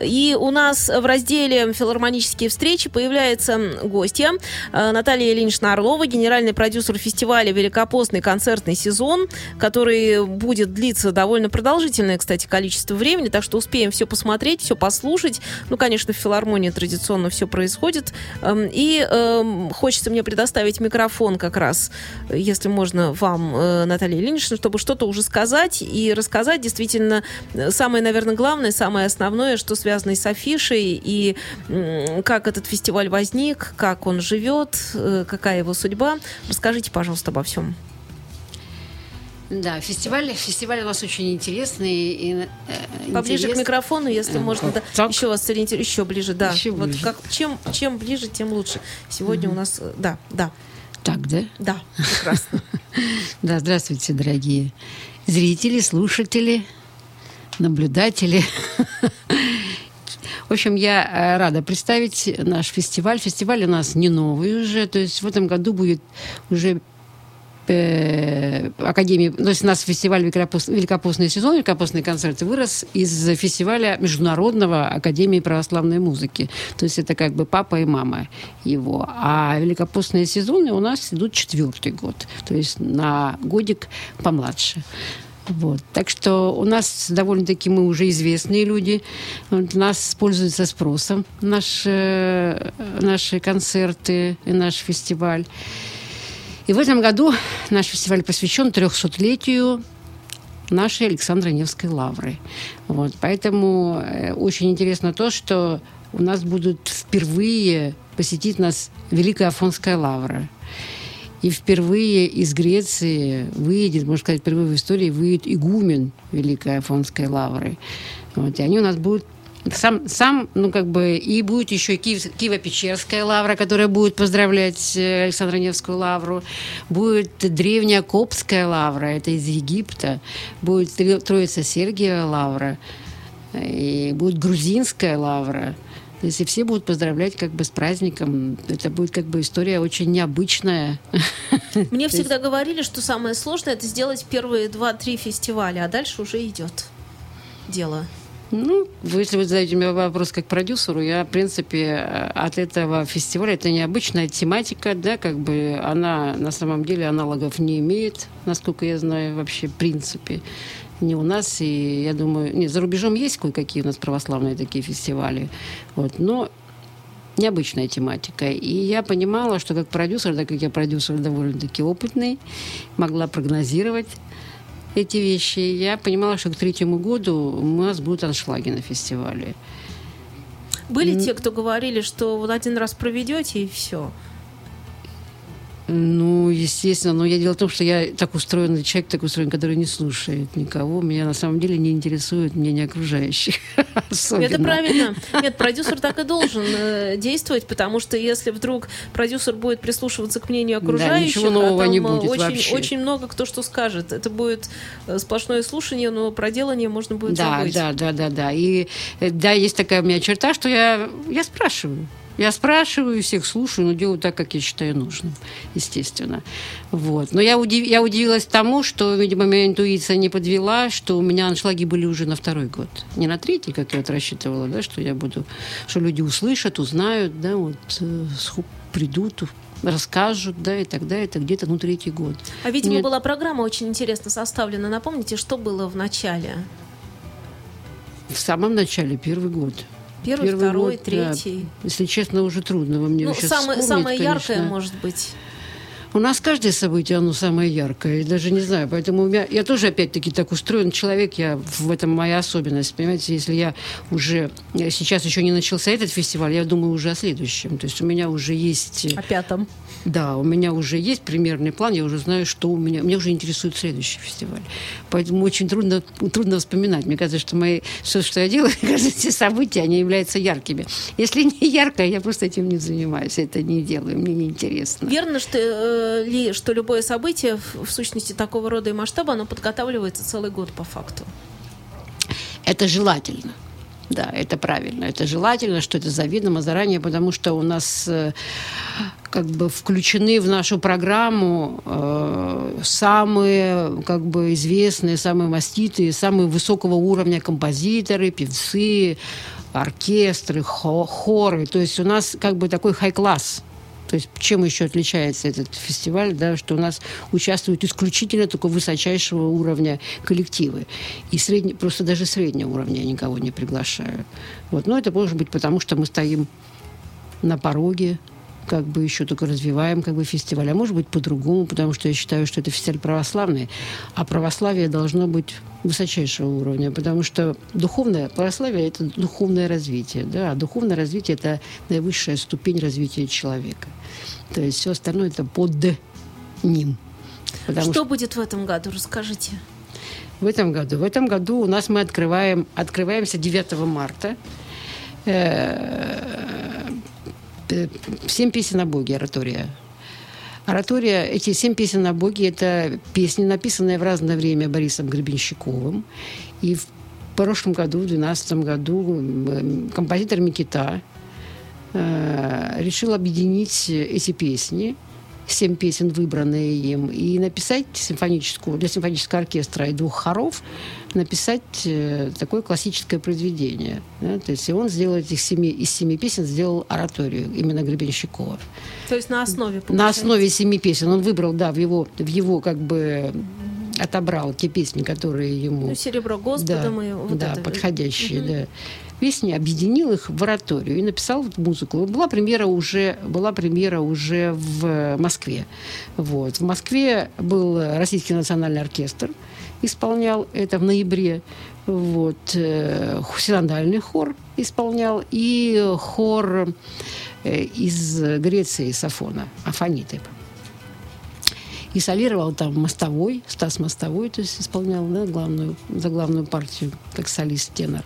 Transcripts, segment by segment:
И у нас в разделе «Филармонические встречи» появляется гостья э, Наталья Ильинична Орлова, генеральный продюсер фестиваля «Великопостный концертный сезон», который будет длиться довольно продолжительное, кстати, количество времени, так что успеем все посмотреть, все послушать. Ну, конечно, в филармонии традиционно все происходит. Эм, и эм, хочется мне предоставить микрофон как раз, если можно, вам, э, Наталья Ильинична, чтобы что-то уже сказать и рассказать действительно э, самое, наверное, главное, самое основное, что связанный с афишей, и как этот фестиваль возник, как он живет, э, какая его судьба. Расскажите, пожалуйста, обо всем. Да, фестиваль, фестиваль у нас очень интересный. И, э, Поближе интерес... к микрофону, если а, можно. Да, так? еще вас сориентировать, еще ближе, да. Еще вот ближе. Как, чем, чем ближе, тем лучше. Сегодня угу. у нас, да, да. Так, да? Да, прекрасно. Да, здравствуйте, дорогие зрители, слушатели, наблюдатели. В общем, я э, рада представить наш фестиваль. Фестиваль у нас не новый уже, то есть в этом году будет уже э, Академии, то есть у нас фестиваль Великопост, Великопостный сезон, Великопостные концерты вырос из фестиваля Международного Академии православной музыки. То есть это как бы папа и мама его. А Великопостные сезоны у нас идут четвертый год, то есть на годик помладше. Вот. Так что у нас довольно-таки мы уже известные люди. Вот, нас пользуются спросом наши, наши концерты и наш фестиваль. И в этом году наш фестиваль посвящен 300-летию нашей Александра Невской лавры. Вот. Поэтому э, очень интересно то, что у нас будут впервые посетить нас Великая Афонская лавра. И впервые из Греции выйдет, можно сказать, впервые в истории выйдет игумен Великой Афонской лавры. Вот, и они у нас будут сам, сам, ну, как бы, и будет еще Киев, Киево-Печерская лавра, которая будет поздравлять э, Александра Невскую лавру. Будет древняя Коптская лавра, это из Египта. Будет Троица Сергиева лавра. И будет грузинская лавра. То есть и все будут поздравлять как бы с праздником. Это будет как бы история очень необычная. Мне всегда говорили, что самое сложное это сделать первые два-три фестиваля, а дальше уже идет дело. Ну, вы, если вы задаете мне вопрос как продюсеру, я, в принципе, от этого фестиваля, это необычная тематика, да, как бы она на самом деле аналогов не имеет, насколько я знаю, вообще, в принципе не у нас, и я думаю, нет, за рубежом есть кое-какие у нас православные такие фестивали, вот, но необычная тематика. И я понимала, что как продюсер, так как я продюсер довольно-таки опытный, могла прогнозировать эти вещи. Я понимала, что к третьему году у нас будут аншлаги на фестивале. Были те, кто говорили, что вот один раз проведете и все. Ну, естественно, но я дело в том, что я так устроенный человек, так устроен, который не слушает никого. Меня на самом деле не интересует мнение окружающих. Это правильно. Нет, продюсер так и должен э, действовать, потому что если вдруг продюсер будет прислушиваться к мнению окружающих, да, нового а не будет очень, вообще. очень много кто что скажет. Это будет э, сплошное слушание, но проделание можно будет да, забыть. Да, да, да, да. И э, да, есть такая у меня черта, что я, я спрашиваю. Я спрашиваю, всех слушаю, но делаю так, как я считаю нужным, естественно. Вот. Но я, удив... я удивилась тому, что, видимо, моя интуиция не подвела, что у меня аншлаги были уже на второй год. Не на третий, как я вот рассчитывала, да, что я буду, что люди услышат, узнают, да, вот э, придут, расскажут, да, и тогда это где-то, ну, третий год. А, видимо, Нет. была программа очень интересно составлена. Напомните, что было в начале? В самом начале, первый год. Первый, Первый второй, год, третий. Да. Если честно, уже трудно во мне ну, сейчас самое, самое конечно. яркое, может быть. У нас каждое событие, оно самое яркое. Я даже не знаю. Поэтому у меня... Я тоже, опять-таки, так устроен человек. Я... В этом моя особенность. Понимаете, если я уже... Сейчас еще не начался этот фестиваль, я думаю уже о следующем. То есть у меня уже есть... О пятом. Да, у меня уже есть примерный план, я уже знаю, что у меня... Меня уже интересует следующий фестиваль. Поэтому очень трудно, трудно вспоминать. Мне кажется, что мои... Все, что я делаю, кажется, эти события, они являются яркими. Если не яркое, я просто этим не занимаюсь. Это не делаю, мне неинтересно. Верно, что э, ли, что любое событие в, в сущности такого рода и масштаба, оно подготавливается целый год по факту? Это желательно. Да, это правильно. Это желательно, что это заведомо заранее, потому что у нас э, как бы включены в нашу программу э, самые как бы известные, самые маститые, самые высокого уровня композиторы, певцы, оркестры, хоры. То есть у нас как бы такой хай-класс то есть чем еще отличается этот фестиваль, да, что у нас участвуют исключительно только высочайшего уровня коллективы. И средне, просто даже среднего уровня я никого не приглашаю. Вот. Но это может быть потому, что мы стоим на пороге как бы еще только развиваем как бы фестиваль. А может быть по-другому, потому что я считаю, что это фестиваль православный, а православие должно быть высочайшего уровня, потому что духовное православие – это духовное развитие, да, а духовное развитие – это наивысшая ступень развития человека. То есть все остальное – это под ним. Что, что будет в этом году, расскажите. В этом году? В этом году у нас мы открываем, открываемся 9 марта. Э, семь песен о Боге, оратория. Оратория, эти семь песен о Боге, это песни, написанные в разное время Борисом Гребенщиковым. И в прошлом году, в 2012 году, композитор Микита э, решил объединить эти песни семь песен, выбранные им, и написать симфоническую, для симфонического оркестра и двух хоров написать э, такое классическое произведение. Да? То есть и он сделал этих семи, из семи песен сделал ораторию именно Гребенщикова. То есть на основе? Получается. На основе семи песен. Он выбрал, да, в его, в его как бы отобрал те песни, которые ему... Ну, «Серебро Господа» да, мы... Вот да, это... подходящие, угу. да песни, объединил их в ораторию и написал музыку. Была премьера уже, была премьера уже в Москве. Вот. В Москве был Российский национальный оркестр, исполнял это в ноябре. Вот. Э, синодальный хор исполнял и хор э, из Греции Сафона, Афониты и солировал там Мостовой, Стас Мостовой, то есть исполнял да, главную, за главную партию, как солист-тенор.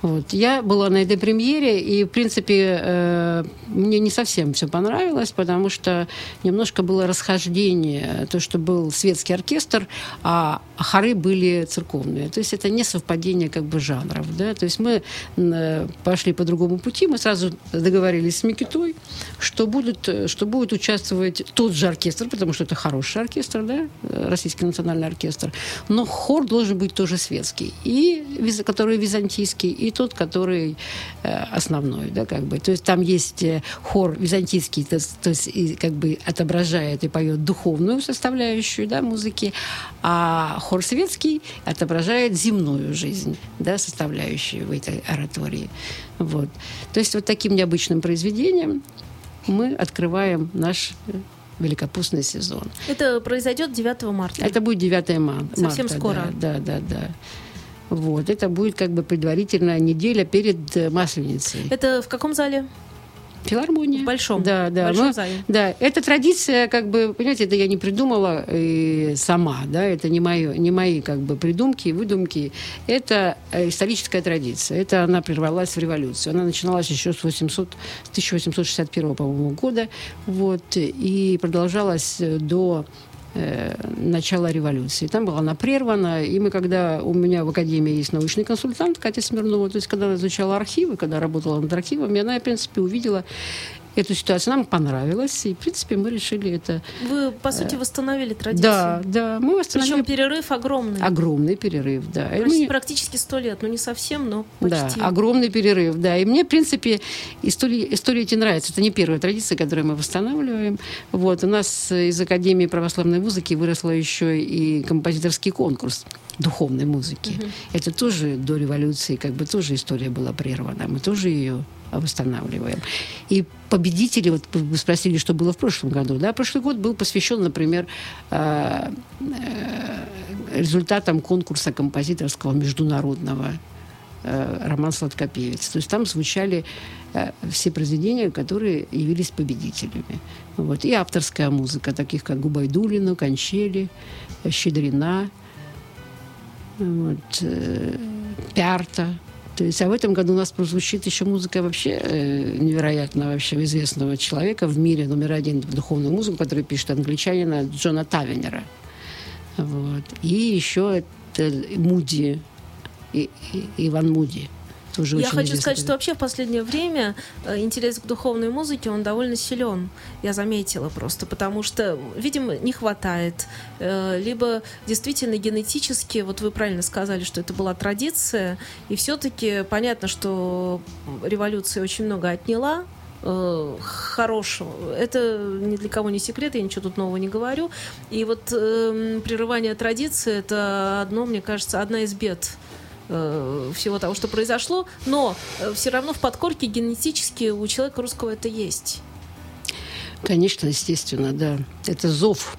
Вот. Я была на этой премьере, и, в принципе, э, мне не совсем все понравилось, потому что немножко было расхождение, то, что был светский оркестр, а хоры были церковные. То есть это не совпадение как бы жанров. Да? То есть мы э, пошли по другому пути, мы сразу договорились с Микитой, что, будут, что будет участвовать тот же оркестр, потому что это хороший оркестр, да, Российский национальный оркестр, но хор должен быть тоже светский, и который византийский, и тот, который э, основной, да, как бы. То есть там есть хор византийский, то, то есть и, как бы отображает и поет духовную составляющую, да, музыки, а хор светский отображает земную жизнь, да, составляющую в этой оратории. Вот. То есть вот таким необычным произведением мы открываем наш э, великопустный сезон. Это произойдет 9 марта? Это будет 9 марта. Совсем скоро? Да, да, да. да. Вот, это будет как бы предварительная неделя перед э, Масленицей. Это в каком зале? Филармония. В большом. Да, да. Большом мы, зале. Да, эта традиция, как бы, понимаете, это я не придумала э, сама, да, это не мои, не мои как бы придумки, выдумки. Это э, историческая традиция. Это она прервалась в революцию. Она начиналась еще с, 800, с 1861, по-моему, года, вот, и продолжалась до э, начала революции. Там была она прервана, и мы, когда у меня в Академии есть научный консультант Катя Смирнова, то есть когда она изучала архивы, когда работала над архивами, она, в принципе, увидела эту ситуацию. Нам понравилось, и, в принципе, мы решили это... Вы, по сути, восстановили традицию. Да, да. Мы восстановили... Причем перерыв огромный. Огромный перерыв, да. Почти, мы... Практически сто лет, ну не совсем, но почти. Да, огромный перерыв, да. И мне, в принципе, история, история эти нравится. Это не первая традиция, которую мы восстанавливаем. Вот. У нас из Академии православной музыки выросла еще и композиторский конкурс духовной музыки. Угу. Это тоже до революции, как бы тоже история была прервана. Мы тоже ее восстанавливаем. И победители, вот вы спросили, что было в прошлом году, да, прошлый год был посвящен, например, э, э, результатам конкурса композиторского международного э, роман «Сладкопевец». То есть там звучали все произведения, которые явились победителями. Вот. И авторская музыка, таких как Губайдулина, Кончели, Щедрина, вот, Пярта, то есть, а в этом году у нас прозвучит еще музыка вообще э, невероятно вообще известного человека в мире, номер один духовную музыку, который пишет англичанина Джона Тавенера. Вот. И еще это Муди и, и, Иван Муди. Тоже Я хочу сказать, что вообще в последнее время э, интерес к духовной музыке, он довольно силен. Я заметила просто, потому что, видимо, не хватает. Э, Либо действительно генетически, вот вы правильно сказали, что это была традиция, и все-таки понятно, что революция очень много отняла, э, хорошего. Это ни для кого не секрет, я ничего тут нового не говорю. И вот эм, прерывание традиции это одно, мне кажется, одна из бед э, всего того, что произошло, но все равно в подкорке генетически у человека русского это есть. Конечно, естественно, да. Это зов.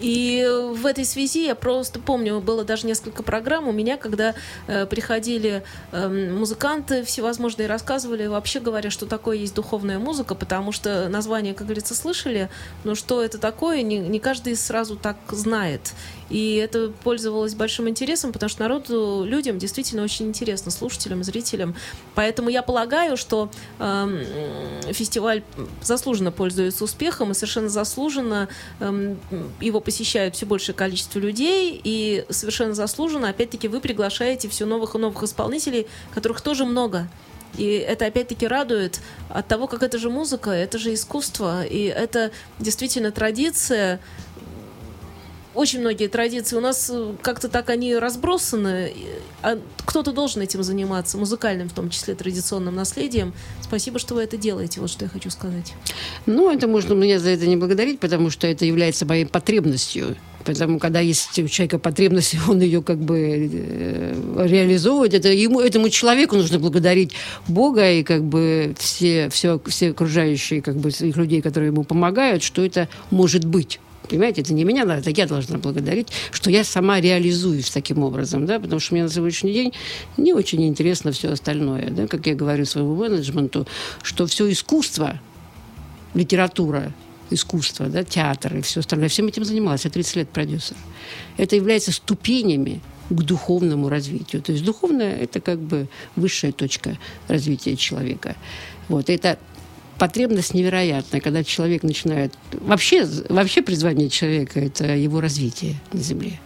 И в этой связи я просто помню, было даже несколько программ у меня, когда э, приходили э, музыканты всевозможные, рассказывали, вообще говоря, что такое есть духовная музыка, потому что название, как говорится, слышали, но что это такое, не, не каждый сразу так знает. И это пользовалось большим интересом, потому что народу, людям действительно очень интересно, слушателям, зрителям. Поэтому я полагаю, что э, фестиваль заслуженно пользуется успехом, и совершенно заслуженно э, его посещают все большее количество людей, и совершенно заслуженно, опять-таки, вы приглашаете все новых и новых исполнителей, которых тоже много. И это опять-таки радует от того, как это же музыка, это же искусство, и это действительно традиция, очень многие традиции у нас э, как-то так они разбросаны. А кто-то должен этим заниматься, музыкальным в том числе традиционным наследием. Спасибо, что вы это делаете, вот что я хочу сказать. Ну, это можно меня за это не благодарить, потому что это является моей потребностью. Поэтому, когда есть у человека потребность, он ее как бы э, реализовывает, это ему, этому человеку нужно благодарить Бога и как бы все, все, все окружающие как бы людей, которые ему помогают, что это может быть. Понимаете, это не меня это я должна благодарить, что я сама реализуюсь таким образом, да, потому что мне на сегодняшний день не очень интересно все остальное, да, как я говорю своему менеджменту, что все искусство, литература, искусство, да, театр и все остальное, всем этим занималась, я 30 лет продюсер. Это является ступенями к духовному развитию. То есть духовное – это как бы высшая точка развития человека. Вот, это потребность невероятная, когда человек начинает... Вообще, вообще призвание человека – это его развитие на Земле,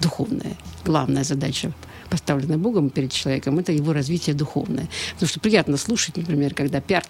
духовное. Главная задача поставленная Богом перед человеком, это его развитие духовное. Потому что приятно слушать, например, когда Пярт,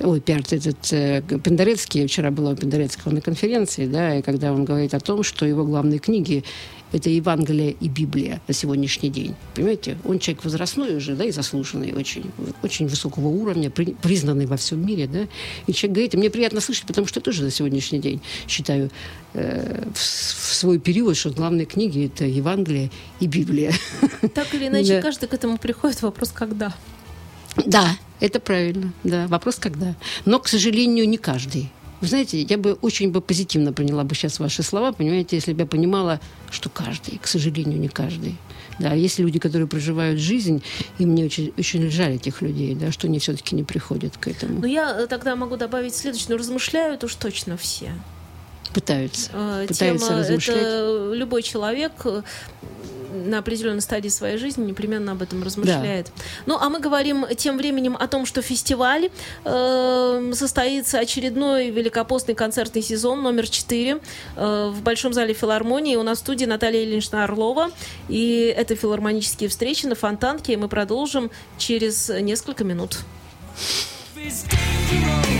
ой, Пярт, этот э, Пендорецкий, вчера была у Пендорецкого на конференции, да, и когда он говорит о том, что его главные книги это Евангелие и Библия на сегодняшний день. Понимаете, он человек возрастной уже, да, и заслуженный очень, очень высокого уровня, при, признанный во всем мире, да. И человек говорит, и мне приятно слышать, потому что я тоже на сегодняшний день считаю э, в, в свой период, что главные книги это Евангелие и Библия. Так или иначе, Да. каждый к этому приходит. Вопрос, когда. Да, это правильно, да. Вопрос когда. Но, к сожалению, не каждый. Вы знаете, я бы очень бы позитивно приняла бы сейчас ваши слова, понимаете, если бы я понимала, что каждый, к сожалению, не каждый. Да, есть люди, которые проживают жизнь, и мне очень, очень жаль этих людей, да, что они все-таки не приходят к этому. Но я э, тогда могу добавить следующее. Ну, размышляют уж точно все. Пытаются. Э, Пытаются Тема размышлять. это любой человек э, на определенной стадии своей жизни непременно об этом размышляет. Ну, а мы говорим тем временем о том, что фестиваль э, состоится очередной великопостный концертный сезон номер 4 э, в Большом зале филармонии. У нас в студии Наталья Ильинична Орлова. И это филармонические встречи на Фонтанке. И мы продолжим через несколько минут. is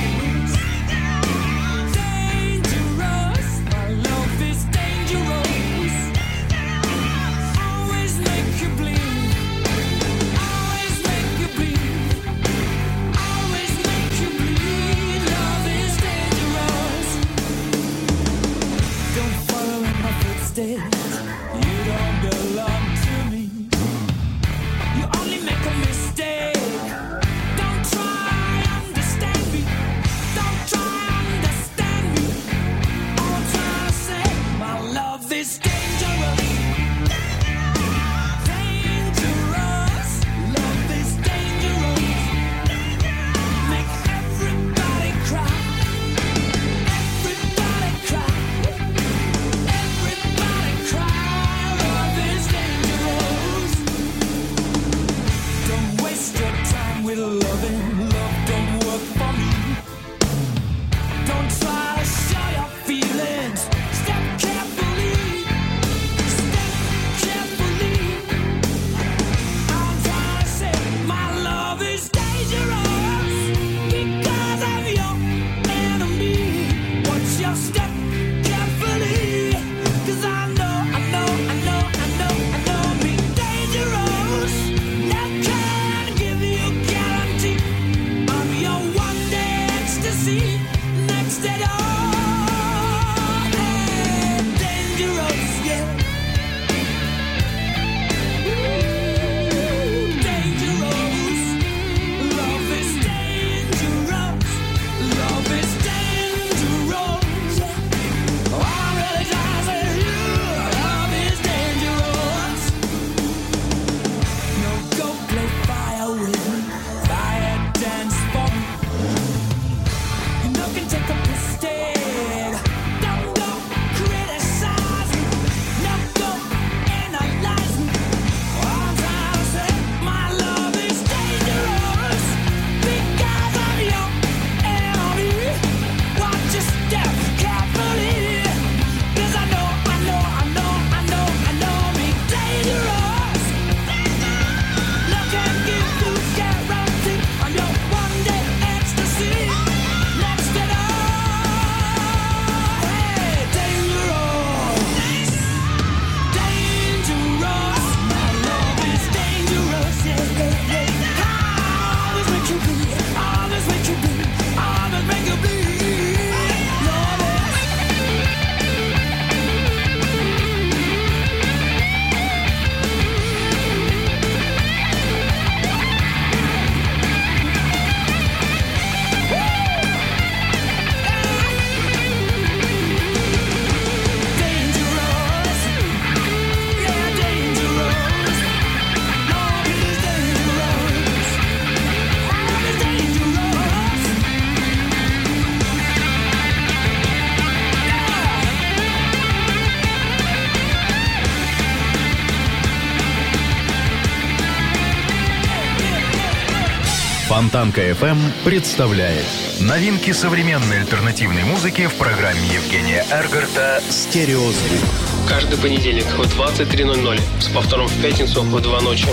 Фонтанка FM представляет Новинки современной альтернативной музыки в программе Евгения Эргарта «Стереозвук». Каждый понедельник в 23.00 с повтором в пятницу в 2 ночи.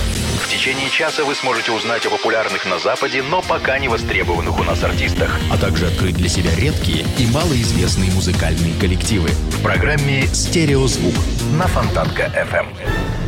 В течение часа вы сможете узнать о популярных на Западе, но пока не востребованных у нас артистах. а также открыть для себя редкие и малоизвестные музыкальные коллективы. В программе «Стереозвук» на Фонтанка FM.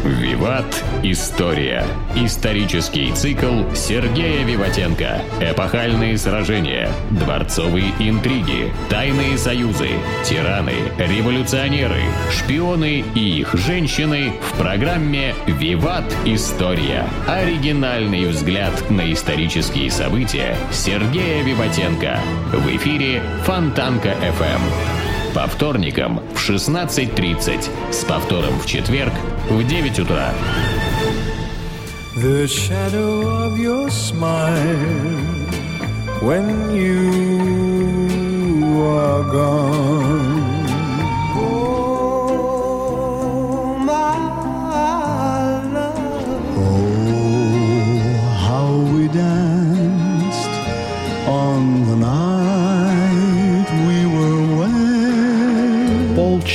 Виват. История. Исторический цикл Сергея Виватенко. Эпохальные сражения. Дворцовые интриги. Тайные союзы. Тираны. Революционеры. Шпионы и их женщины в программе «Виват. История». Оригинальный взгляд на исторические события Сергея Виватенко. В эфире Фонтанка FM. По вторникам в 16.30. С повтором в четверг в 9 утра. The shadow of your smile when you are gone.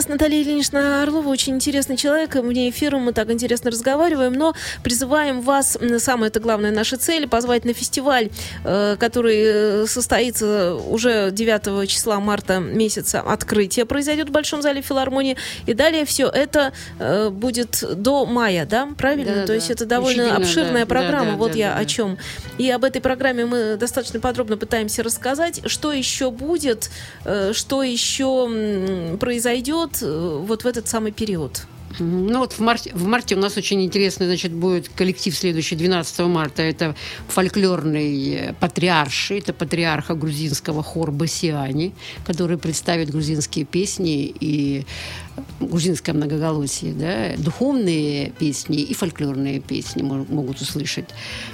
нас Наталья Ильинична Орлова очень интересный человек. Вне эфира мы так интересно разговариваем, но призываем вас, самое это главное, наша цель, позвать на фестиваль, э, который э, состоится уже 9 числа марта месяца. Открытие произойдет в Большом зале филармонии. И далее все это э, будет до мая, да? Правильно? Да-да-да. То есть это довольно Учредительно, обширная да. программа. Да-да, вот я да-да-да. о чем. И об этой программе мы достаточно подробно пытаемся рассказать, что еще будет, что еще произойдет э, вот в этот самый период. Ну вот в марте, в марте у нас очень интересный, значит, будет коллектив следующий, 12 марта. Это фольклорный э, патриарши, это патриарха грузинского хор Басиани, который представит грузинские песни и грузинское многоголосие, да, духовные песни и фольклорные песни мо- могут услышать.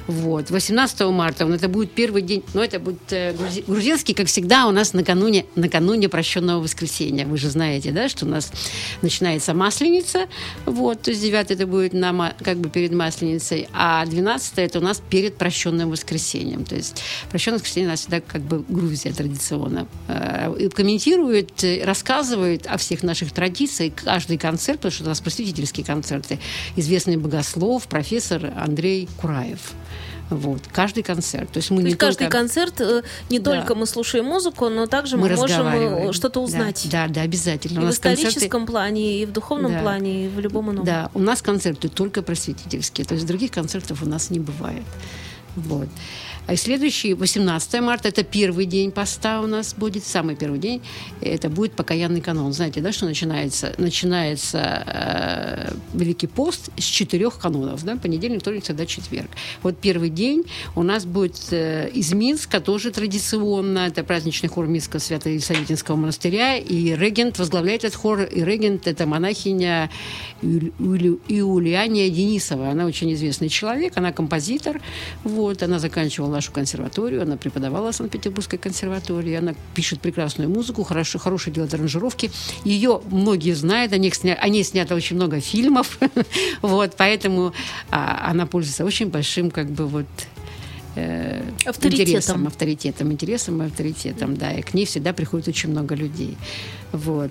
Вот. 18 марта, это будет первый день, ну, это будет э, грузи- грузинский, как всегда, у нас накануне, накануне прощенного воскресенья. Вы же знаете, да, что у нас начинается Масленица, вот, то есть 9 это будет на, как бы перед Масленицей, а 12 это у нас перед прощенным воскресеньем. То есть прощенное воскресенье у нас всегда как бы Грузия традиционно э, комментирует, э, рассказывает о всех наших традициях, каждый концерт, потому что у нас просветительские концерты, известный богослов, профессор Андрей Кураев. Вот, каждый концерт. То есть мы То не есть каждый только... концерт э, не Да. только мы слушаем музыку, но также мы, мы можем э, что-то узнать. Да, да, да, обязательно. И У в нас концерты- историческом плане, и в духовном Да. плане, и в любом ином. Да, у нас концерты только просветительские, то есть других концертов у нас не бывает. Вот. А следующий, 18 марта, это первый день поста у нас будет, самый первый день, это будет покаянный канон. Знаете, да, что начинается? Начинается э, Великий пост с четырех канонов, да, понедельник, вторник, среда, четверг. Вот первый день у нас будет э, из Минска, тоже традиционно, это праздничный хор Минского Свято-Елисаветинского монастыря, и регент возглавляет этот хор, и регент это монахиня Иулиания Денисова. Она очень известный человек, она композитор, вот, она заканчивала нашу консерваторию, она преподавала в Санкт-Петербургской консерватории, она пишет прекрасную музыку, хорошо, хорошо делает аранжировки. Ее многие знают, о, них сня- о ней снято очень много фильмов, вот, поэтому а, она пользуется очень большим, как бы, вот, э, Авторитетом. интересом, авторитетом, интересом и авторитетом, да, и к ней всегда приходит очень много людей. Вот.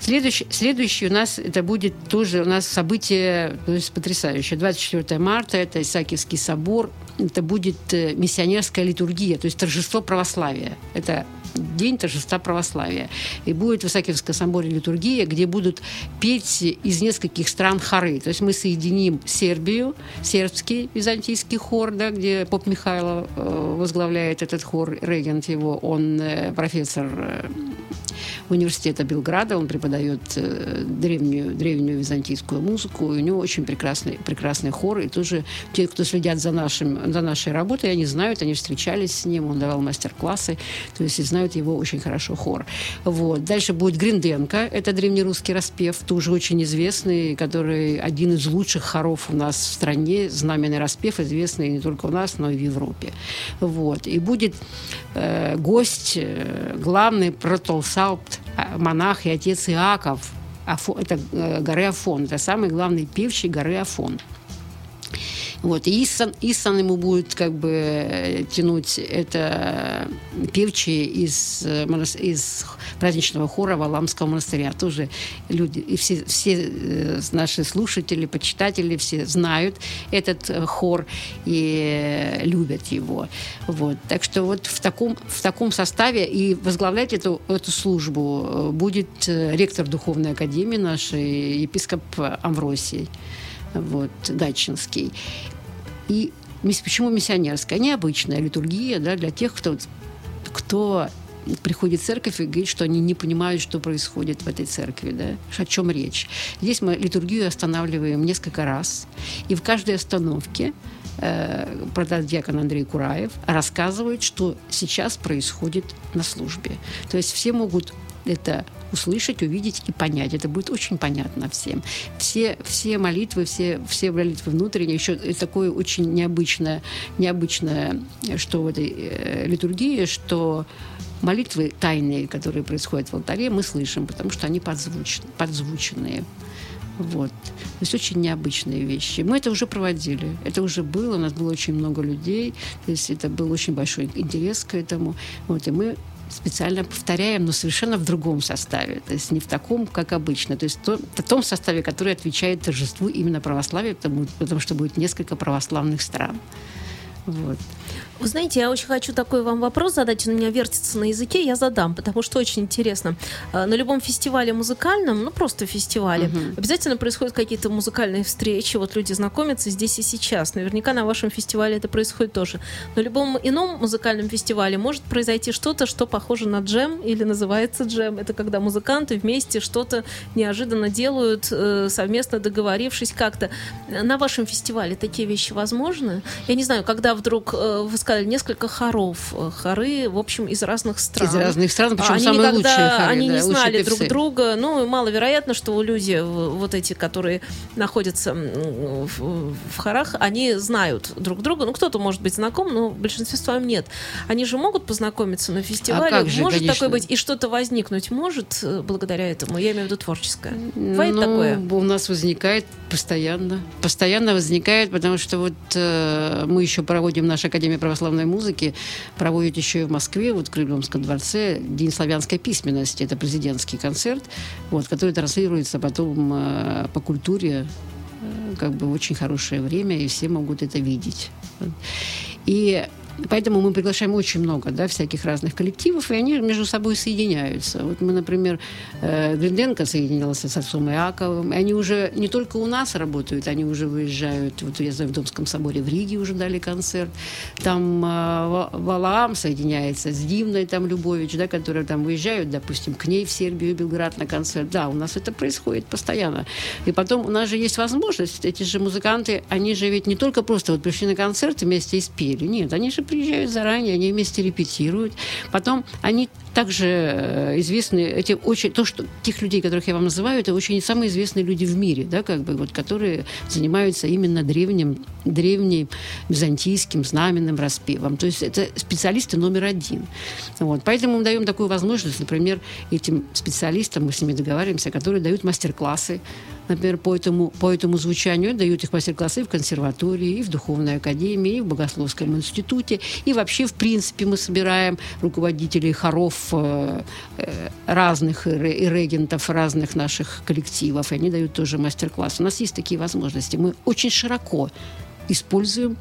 Следующий, следующий у нас это будет тоже у нас событие то есть потрясающее. 24 марта это Исаакиевский собор, это будет э, миссионерская литургия, то есть торжество православия. Это день торжества православия. И будет в Исаакиевском соборе литургия, где будут петь из нескольких стран хоры. То есть мы соединим Сербию, сербский византийский хор, да, где поп Михайло э, возглавляет этот хор, регент его, он э, профессор э, университета Белграда, он преподает э, древнюю, древнюю византийскую музыку, и у него очень прекрасный, прекрасный хор, и тоже те, кто следят за, нашим, за нашей работой, они знают, они встречались с ним, он давал мастер-классы, то есть и знают его очень хорошо хор. Вот. Дальше будет Гринденко, это древнерусский распев, тоже очень известный, который один из лучших хоров у нас в стране, знаменный распев, известный не только у нас, но и в Европе. Вот. И будет э, гость, э, главный протолсаупт, э, монах и отец Иаков, Афо- это э, горы Афон, это самый главный певчий горы Афон. Вот. И Иссан, Иссан ему будет как бы тянуть это певчие из, э, из праздничного хора Валамского монастыря. Тоже люди, и все, все э, наши слушатели, почитатели, все знают этот э, хор и любят его. Вот. Так что вот в таком, в таком составе и возглавлять эту, эту службу будет ректор Духовной Академии нашей, епископ Амвросий вот, Дачинский. И почему миссионерская? Необычная литургия да, для тех, кто, кто приходит в церковь и говорит, что они не понимают, что происходит в этой церкви, да, о чем речь. Здесь мы литургию останавливаем несколько раз, и в каждой остановке э, протодиакон Андрей Кураев рассказывает, что сейчас происходит на службе. То есть все могут это услышать, увидеть и понять. Это будет очень понятно всем. Все, все молитвы, все, все молитвы внутренние, еще такое очень необычное, необычное, что в этой э, литургии, что молитвы тайные, которые происходят в алтаре, мы слышим, потому что они подзвуч- подзвученные. Вот. То есть очень необычные вещи. Мы это уже проводили. Это уже было. У нас было очень много людей. То есть это был очень большой интерес к этому. Вот. И мы специально повторяем, но совершенно в другом составе. То есть не в таком, как обычно. То есть то- в том составе, который отвечает торжеству именно православия, потому, потому что будет несколько православных стран. Вот. Вы знаете, я очень хочу такой вам вопрос задать, он у меня вертится на языке, я задам, потому что очень интересно. Э, На любом фестивале музыкальном, ну просто фестивале, обязательно происходят какие-то музыкальные встречи, вот люди знакомятся здесь и сейчас. Наверняка на вашем фестивале это происходит тоже. На любом ином музыкальном фестивале может произойти что-то, что похоже на джем или называется джем. Это когда музыканты вместе что-то неожиданно делают, э, совместно договорившись как-то. На вашем фестивале такие вещи возможны? Я не знаю, когда вдруг э, вы сказали несколько хоров, э, хоры, в общем, из разных стран. Из разных стран, причем они самые никогда, лучшие хоры, Они да, не знали друг певцы. друга. Ну, маловероятно, что люди, вот эти, которые находятся в, в хорах, они знают друг друга. Ну, кто-то может быть знаком, но большинство нет. Они же могут познакомиться на фестивале. как же, может конечно. такое быть? И что-то возникнуть может э, благодаря этому? Я имею в виду творческое. Бывает ну, такое? У нас возникает постоянно. Постоянно возникает, потому что вот э, мы еще проводим, наша Академия православной музыки проводит еще и в Москве, вот в Кремлевском дворце, День славянской письменности. Это президентский концерт, вот, который транслируется потом э, по культуре э, как бы очень хорошее время, и все могут это видеть. И Поэтому мы приглашаем очень много да, всяких разных коллективов, и они между собой соединяются. Вот мы, например, э, Гринденко соединился с отцом Иаковым, и они уже не только у нас работают, они уже выезжают, вот я знаю, в Домском соборе в Риге уже дали концерт, там э, Ва- Валаам соединяется с Дивной, там Любович, да, которые там выезжают, допустим, к ней в Сербию, Белград на концерт. Да, у нас это происходит постоянно. И потом у нас же есть возможность, эти же музыканты, они же ведь не только просто вот пришли на концерт вместе и спели, нет, они же приезжают заранее, они вместе репетируют. Потом они также э, известны, эти очень, то, что тех людей, которых я вам называю, это очень самые известные люди в мире, да, как бы, вот, которые занимаются именно древним, древним византийским знаменным распевом. То есть это специалисты номер один. Вот. Поэтому мы даем такую возможность, например, этим специалистам, мы с ними договариваемся, которые дают мастер-классы, например, по этому, по этому звучанию, дают их мастер-классы в консерватории, и в Духовной академии, и в Богословском институте. И вообще, в принципе, мы собираем руководителей хоров э, э, разных и ре- и регентов разных наших коллективов, и они дают тоже мастер-класс. У нас есть такие возможности. Мы очень широко используем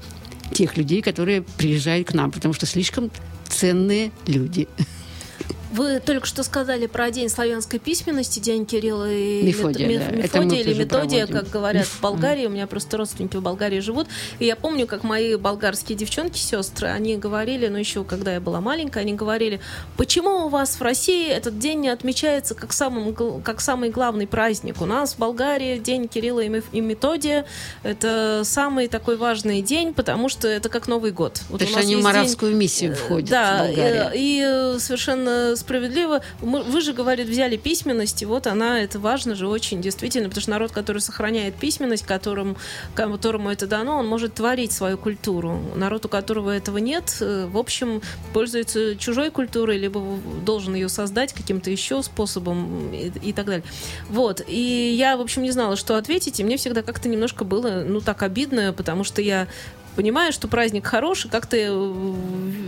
тех людей, которые приезжают к нам, потому что слишком ценные люди. Вы только что сказали про День славянской письменности, День Кирилла и Мефодия, Мет- да. Мефодия или Методия, проводим. как говорят Меф- в Болгарии. У меня просто родственники в Болгарии живут. И я помню, как мои болгарские девчонки, сестры, они говорили, ну еще когда я была маленькая, они говорили, почему у вас в России этот день не отмечается как, самым, как самый главный праздник? У нас в Болгарии День Кирилла и Меф- и Методия – это самый такой важный день, потому что это как Новый год. Вот То есть они в есть день- миссию входят да, в Болгарию. э, и э, совершенно справедливо. Мы- Вы же, говорит, взяли письменность, и вот она, это важно же очень, действительно, потому что народ, который сохраняет письменность, которым, которому это дано, он может творить свою культуру. Народ, у которого этого нет, э, в общем, пользуется чужой культурой, либо должен ее создать каким-то еще способом и, и так далее. Вот. И я, в общем, не знала, что ответить, и мне всегда как-то немножко было, ну, так обидно, потому что я понимаю, что праздник хороший, как-то э,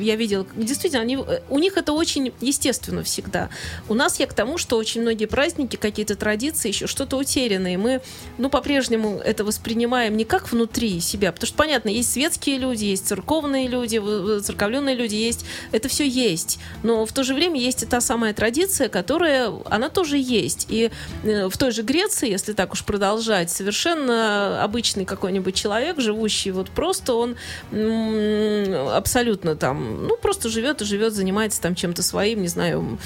я видела, действительно, они, э, у них это очень естественно всегда. У нас я к тому, что очень многие праздники, какие-то традиции, еще что-то утерянные. Мы, ну, по-прежнему это воспринимаем не как внутри себя, потому что, понятно, есть светские люди, есть церковные люди, церковленные люди, есть, это все есть. Но в то же время есть и та самая традиция, которая, она тоже есть. И э, в той же Греции, если так уж продолжать, совершенно обычный какой-нибудь человек, живущий вот просто, он абсолютно там, ну, просто живет и живет, занимается там чем-то своим, не знаю,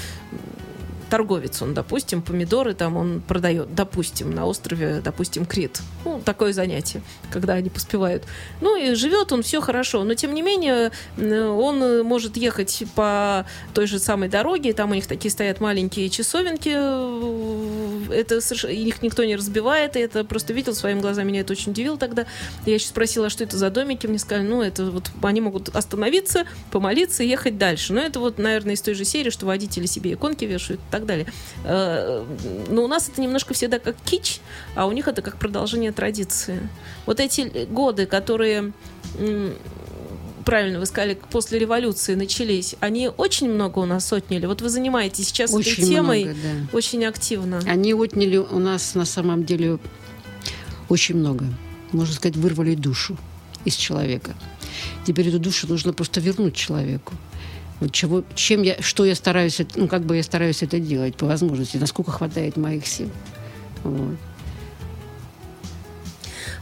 торговец он, допустим, помидоры там он продает, допустим, на острове, допустим, Крит. Ну, такое занятие, когда они поспевают. Ну, и живет он, все хорошо, но тем не менее он э, может ехать по той же самой дороге, там у них такие стоят маленькие часовенки, э, это их никто не разбивает, и это просто видел своими глазами, меня это очень удивило тогда. Я еще спросила, что это за домики, мне сказали, ну, это вот они могут остановиться, помолиться и ехать дальше. Но это вот, наверное, из той же серии, что водители себе иконки вешают так далее. Э, Но у нас это немножко всегда как кич, а у них это как продолжение традиции. Вот эти годы, которые правильно вы сказали, после революции начались, они очень много у нас отняли. Вот вы занимаетесь сейчас Очень этой темой много, да. очень активно. Они отняли у нас на самом деле очень много. Можно сказать, вырвали душу из человека. Теперь эту душу нужно просто вернуть человеку. Вот чего, чем я, что я стараюсь, ну, как бы я стараюсь это делать по возможности, насколько хватает моих сил. Вот.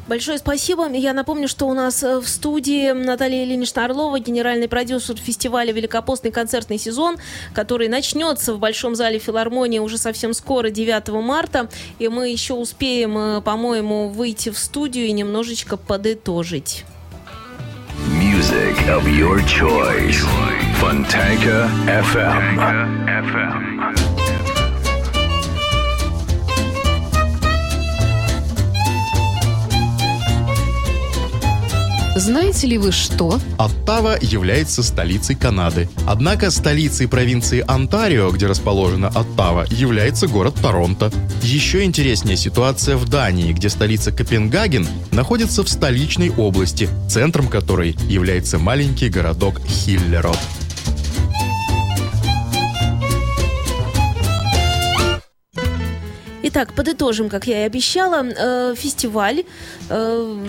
Большое спасибо. Я напомню, что у нас э, в студии Наталья Ильинична Орлова, генеральный продюсер фестиваля «Великопостный концертный сезон», который начнется в Большом зале филармонии уже совсем скоро, 9 марта. И мы еще успеем, э, по-моему, выйти в студию и немножечко подытожить. Music of your choice. Fontanka FM. Знаете ли вы что? Оттава является столицей Канады. Однако столицей провинции Онтарио, где расположена Оттава, является город Торонто. Еще интереснее ситуация в Дании, где столица Копенгаген находится в столичной области, центром которой является маленький городок Хиллерод. Итак, подытожим, как я и обещала. Э, Фестиваль э,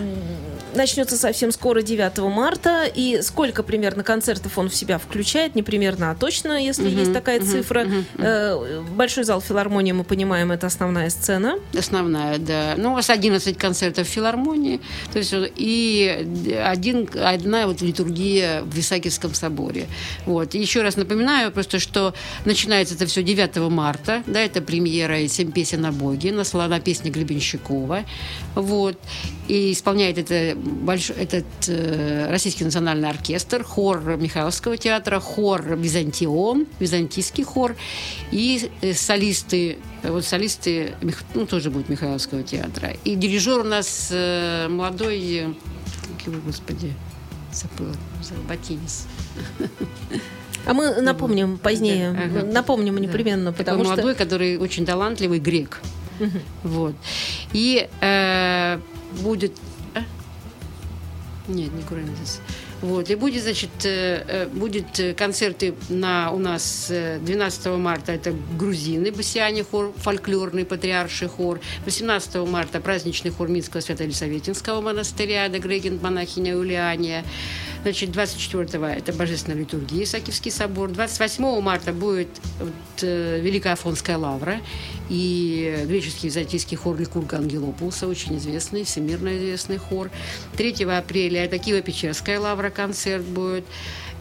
начнется совсем скоро, 9 марта. И сколько примерно концертов он в себя включает? Не примерно, а точно, если есть такая цифра. Э, Большой зал филармонии, мы понимаем, это основная сцена. Основная, да. Ну, у вас 11 концертов в филармонии, то есть вот, и один, одна вот литургия в Исаакиевском соборе. Вот. И еще раз напоминаю просто, что начинается это все 9 марта, да, это премьера «Семь песен о Боге», на слова песни Гребенщикова. Вот. И исполняет это большой, этот э, Российский национальный оркестр, хор Михайловского театра, хор Византион, византийский хор, и э, солисты, э, вот солисты, ну, тоже будет Михайловского театра. И дирижер у нас э, молодой, э, как его, господи, забыла, Батинис. А мы напомним позднее. Да, ага. Напомним непременно, Такой потому молодой, что... который очень талантливый грек. Вот. И э, будет... Нет, не Куранидис. Вот. И будет, значит, э, э, будет э, концерты на, у нас э, 12 марта это грузины, басиане хор, фольклорный патриарший хор. 18 марта праздничный хор Минского Свято-Елисаветинского монастыря, да Грегин, монахиня Юлиания. Значит, 24-го это Божественная литургия, Исаакиевский собор. 28 марта будет вот, э, Великая Афонская лавра и греческий византийский хор Ликурга Ангелопулса, очень известный, всемирно известный хор. 3 апреля это Киево-Печерская лавра, концерт будет.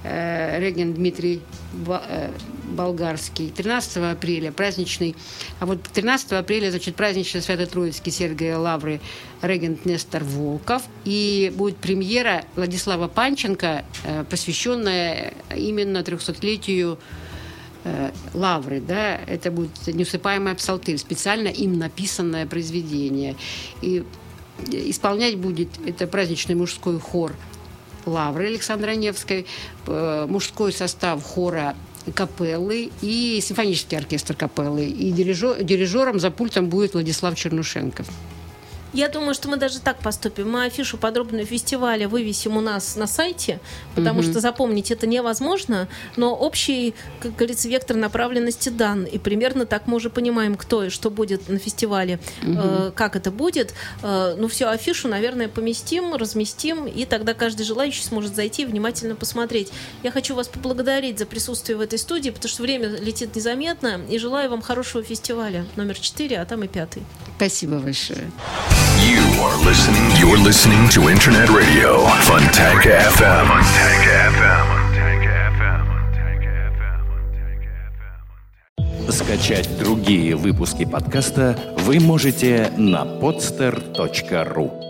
Э, регент Дмитрий э, Болгарский. 13 апреля праздничный, а вот 13 апреля, значит, праздничный Свято-Троицкий Сергия Лавры регент Нестор Волков. И будет премьера Владислава Панченко, э, посвященная именно 300-летию э, Лавры, да, это будет неусыпаемая псалтырь, специально им написанное произведение. И исполнять будет это праздничный мужской хор Лавры Александра Невской, э, мужской состав хора капеллы и симфонический оркестр капеллы. И дирижер, дирижером за пультом будет Владислав Чернушенко. Я думаю, что мы даже так поступим. Мы афишу подробную фестиваля вывесим у нас на сайте, потому что запомнить это невозможно, но общий, как говорится, вектор направленности дан. И примерно так мы уже понимаем, кто и что будет на фестивале, э, как это будет. Э, ну, все, афишу, наверное, поместим, разместим, и тогда каждый желающий сможет зайти и внимательно посмотреть. Я хочу вас поблагодарить за присутствие в этой студии, потому что время летит незаметно, и желаю вам хорошего фестиваля номер 4, а там и пятый. Спасибо большое. You are listening. You're listening to Internet Radio Funtank FM. Funtank FM. Скачать другие выпуски подкаста вы можете на podster.ru